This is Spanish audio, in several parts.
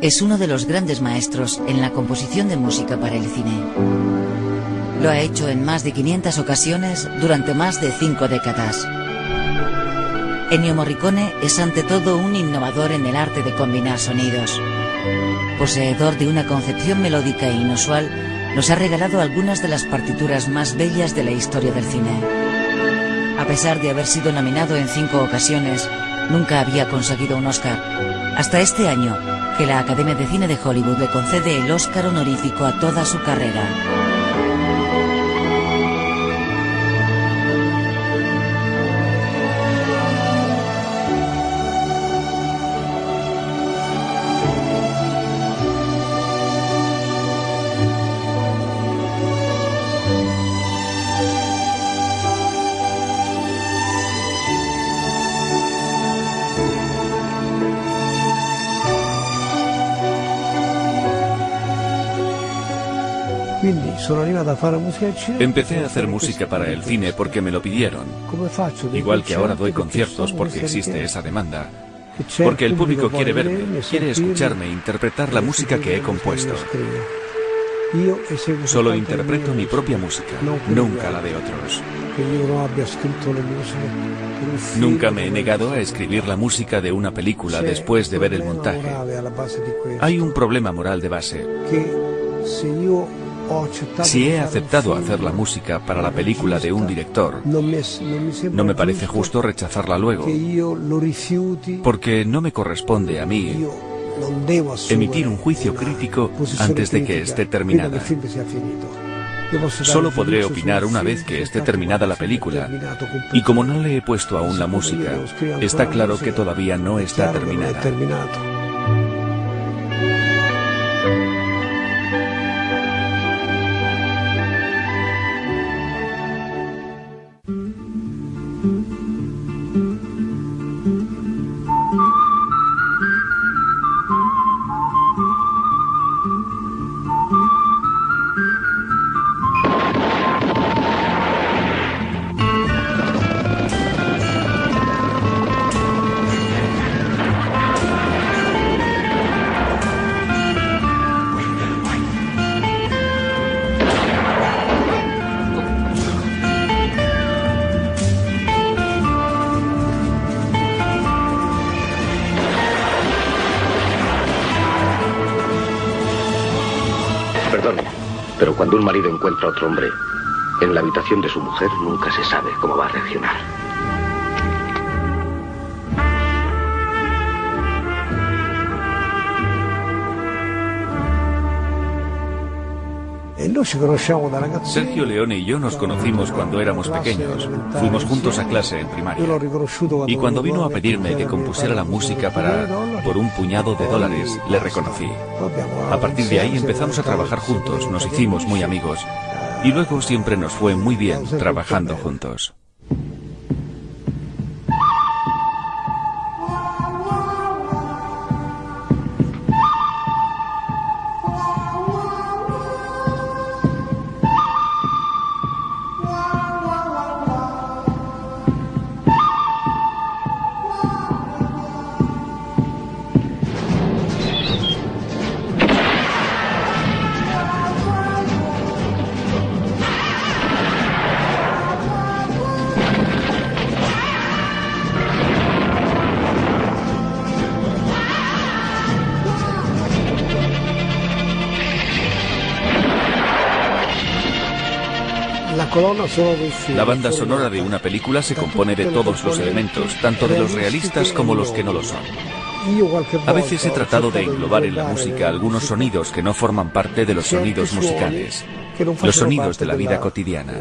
es uno de los grandes maestros en la composición de música para el cine. Lo ha hecho en más de 500 ocasiones durante más de cinco décadas. Ennio Morricone es ante todo un innovador en el arte de combinar sonidos. Poseedor de una concepción melódica e inusual, nos ha regalado algunas de las partituras más bellas de la historia del cine. A pesar de haber sido nominado en cinco ocasiones, nunca había conseguido un Oscar. Hasta este año, que la Academia de Cine de Hollywood le concede el Oscar honorífico a toda su carrera. Empecé a hacer música para el cine porque me lo pidieron. Igual que ahora doy conciertos porque existe esa demanda. Porque el público quiere verme, quiere escucharme e interpretar la música que he compuesto. Solo interpreto mi propia música, nunca la de otros. Nunca me he negado a escribir la música de una película después de ver el montaje. Hay un problema moral de base. Si he aceptado hacer la música para la película de un director, no me parece justo rechazarla luego, porque no me corresponde a mí emitir un juicio crítico antes de que esté terminada. Solo podré opinar una vez que esté terminada la película, y como no le he puesto aún la música, está claro que todavía no está terminada. Cuando un marido encuentra a otro hombre en la habitación de su mujer, nunca se sabe cómo va a reaccionar. Sergio Leone y yo nos conocimos cuando éramos pequeños. Fuimos juntos a clase en primaria. Y cuando vino a pedirme que compusiera la música para por un puñado de dólares, le reconocí. A partir de ahí empezamos a trabajar juntos, nos hicimos muy amigos. Y luego siempre nos fue muy bien trabajando juntos. La banda sonora de una película se compone de todos los elementos, tanto de los realistas como los que no lo son. A veces he tratado de englobar en la música algunos sonidos que no forman parte de los sonidos musicales, los sonidos de la vida cotidiana.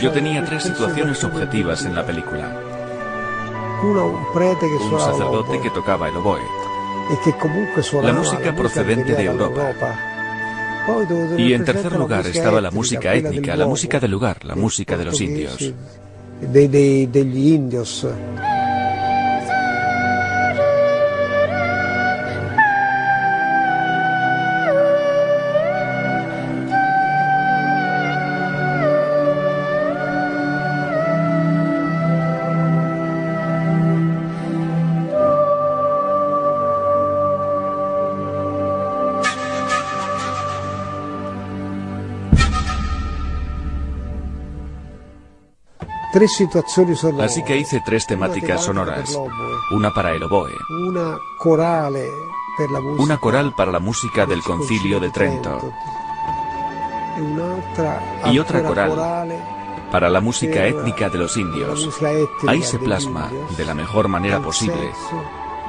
Yo tenía tres situaciones objetivas en la película. Un sacerdote que tocaba el oboe. La música procedente de Europa. Y en tercer lugar estaba la música étnica, la música del lugar, la música de los indios. Así que hice tres temáticas sonoras. Una para el oboe. Una coral para la música del concilio de Trento. Y otra coral para la música étnica de los indios. Ahí se plasma, de la mejor manera posible,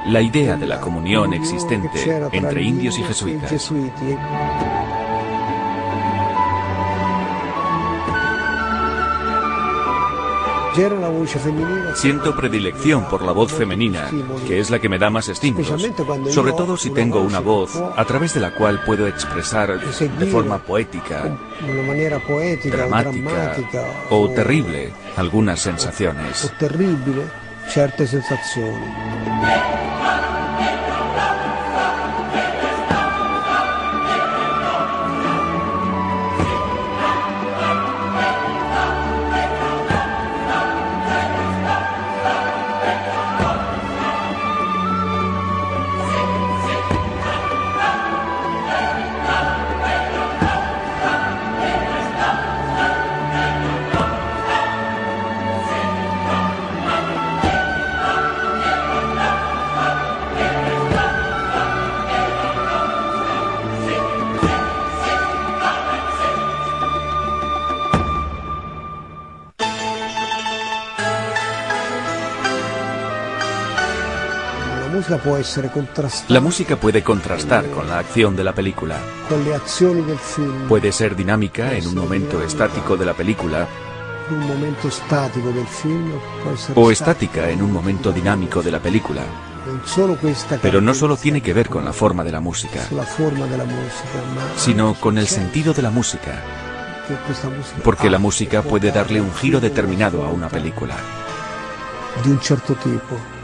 la idea de la comunión existente entre indios y jesuitas. Siento predilección por la voz femenina, que es la que me da más estímulos, sobre todo si tengo una voz a través de la cual puedo expresar de forma poética, dramática o terrible algunas sensaciones. La música puede contrastar con la acción de la película. Puede ser dinámica en un momento estático de la película o estática en un momento dinámico de la película. Pero no solo tiene que ver con la forma de la música, sino con el sentido de la música. Porque la música puede darle un giro determinado a una película. De un cierto tipo.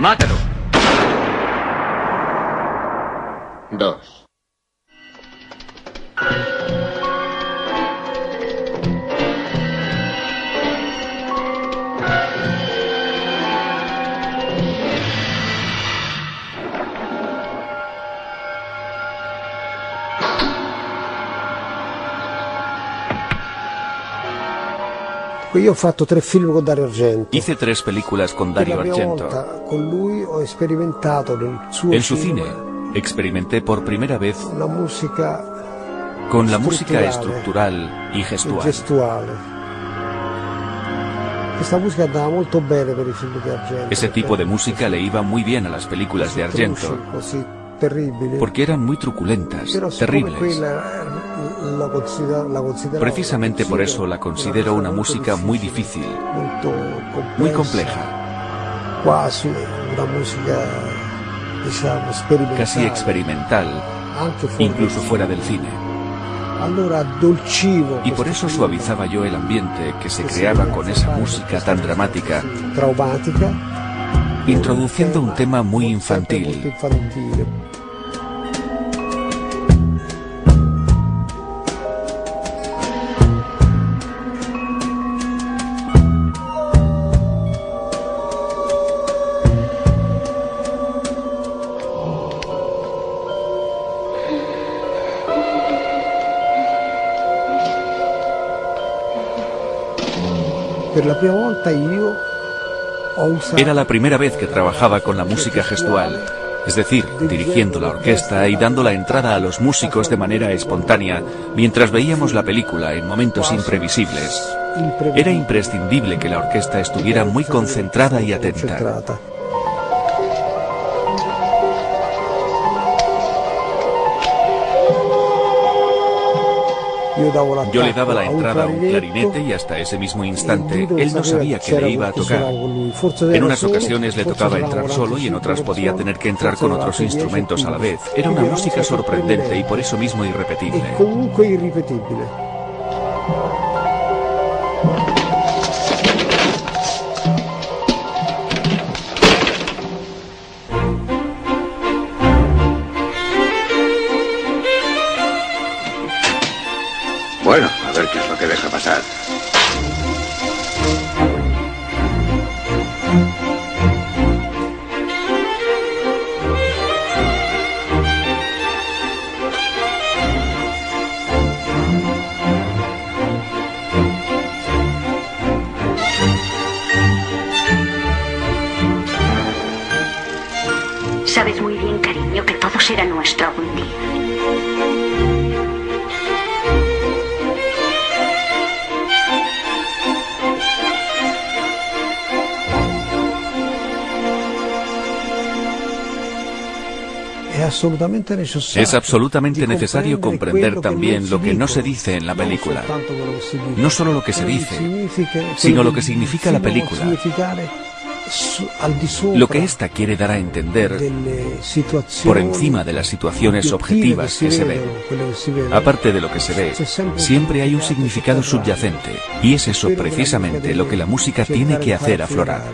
¡Mátalo! Dos. Io ho fatto tre film con Dario Argento. Hice tres películas con Dario Argento. Con lui ho sperimentato nel suo En su cine experimenté por primera vez la música con la música estructural y gestual. gestuale. Questa musica andava molto bene per i film di Argento. Ese tipo de música le iba muy bien a las películas de Argento. Porque eran muy truculentas, terribles. Precisamente por eso la considero una música muy difícil, muy compleja. Casi experimental, incluso fuera del cine. Y por eso suavizaba yo el ambiente que se creaba con esa música tan dramática introduciendo un tema muy infantil. Era la primera vez que trabajaba con la música gestual, es decir, dirigiendo la orquesta y dando la entrada a los músicos de manera espontánea mientras veíamos la película en momentos imprevisibles. Era imprescindible que la orquesta estuviera muy concentrada y atenta. Yo le daba la entrada a un clarinete y hasta ese mismo instante él no sabía que le iba a tocar. En unas ocasiones le tocaba entrar solo y en otras podía tener que entrar con otros instrumentos a la vez. Era una música sorprendente y por eso mismo irrepetible. es lo que deja pasar. Sabes muy bien, cariño, que todo será nuestro algún día. Es absolutamente necesario comprender también lo que no se dice en la película. No solo lo que se dice, sino lo que significa la película. Lo que ésta quiere dar a entender por encima de las situaciones objetivas que se ven. Aparte de lo que se ve, siempre hay un significado subyacente y es eso precisamente lo que la música tiene que hacer aflorar.